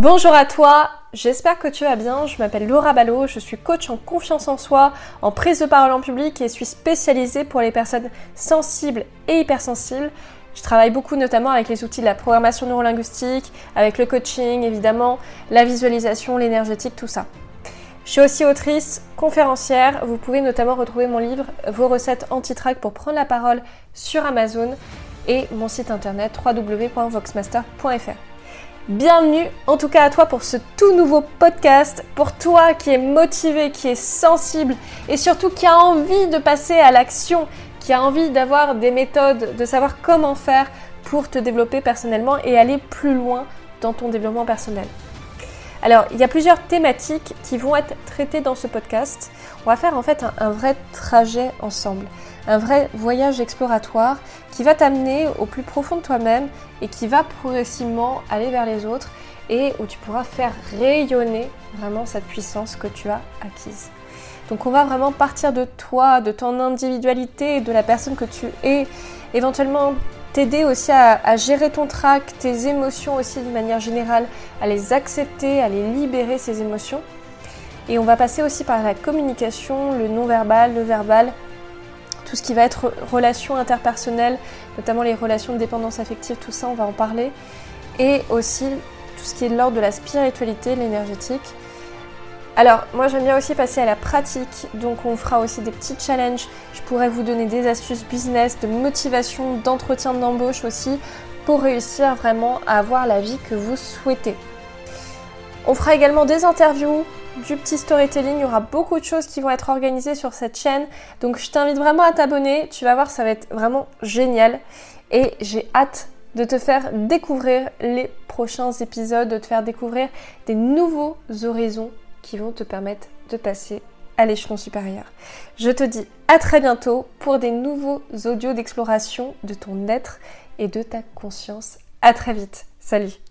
Bonjour à toi, j'espère que tu vas bien. Je m'appelle Laura Ballot, je suis coach en confiance en soi, en prise de parole en public et suis spécialisée pour les personnes sensibles et hypersensibles. Je travaille beaucoup notamment avec les outils de la programmation neurolinguistique, avec le coaching évidemment, la visualisation, l'énergétique, tout ça. Je suis aussi autrice, conférencière. Vous pouvez notamment retrouver mon livre Vos recettes anti-track pour prendre la parole sur Amazon et mon site internet www.voxmaster.fr. Bienvenue en tout cas à toi pour ce tout nouveau podcast, pour toi qui est motivé, qui est sensible et surtout qui a envie de passer à l'action, qui a envie d'avoir des méthodes, de savoir comment faire pour te développer personnellement et aller plus loin dans ton développement personnel. Alors, il y a plusieurs thématiques qui vont être traitées dans ce podcast. On va faire en fait un, vrai trajet ensemble un vrai voyage exploratoire qui va t'amener au plus profond de toi-même et qui va progressivement aller vers les autres et où tu pourras faire rayonner vraiment cette puissance que tu as acquise. Donc on va vraiment partir de toi, de ton individualité, de la personne que tu es, éventuellement t'aider aussi à, à, gérer ton trac, tes émotions aussi de manière générale, à les accepter, à les libérer ces émotions. Et on va passer aussi par la communication, le non-verbal, le verbal, tout ce qui va être relations interpersonnelles, notamment les relations de dépendance affective, tout ça, on va en parler. Et aussi tout ce qui est de l'ordre de la spiritualité, l'énergétique. Alors, moi j'aime bien aussi passer à la pratique, donc on fera aussi des petits challenges. Je pourrais vous donner des astuces business, de motivation, d'entretien d'embauche aussi, pour réussir vraiment à avoir la vie que vous souhaitez. On fera également des interviews, du petit storytelling. Il y aura beaucoup de choses qui vont être organisées sur cette chaîne. Donc je t'invite vraiment à t'abonner. Tu vas voir, ça va être vraiment génial. Et j'ai hâte de te faire découvrir les prochains épisodes, de te faire découvrir des nouveaux horizons qui vont te permettre de passer à l'échelon supérieur. Je te dis à très bientôt pour des nouveaux audios d'exploration de ton être et de ta conscience. À très vite. Salut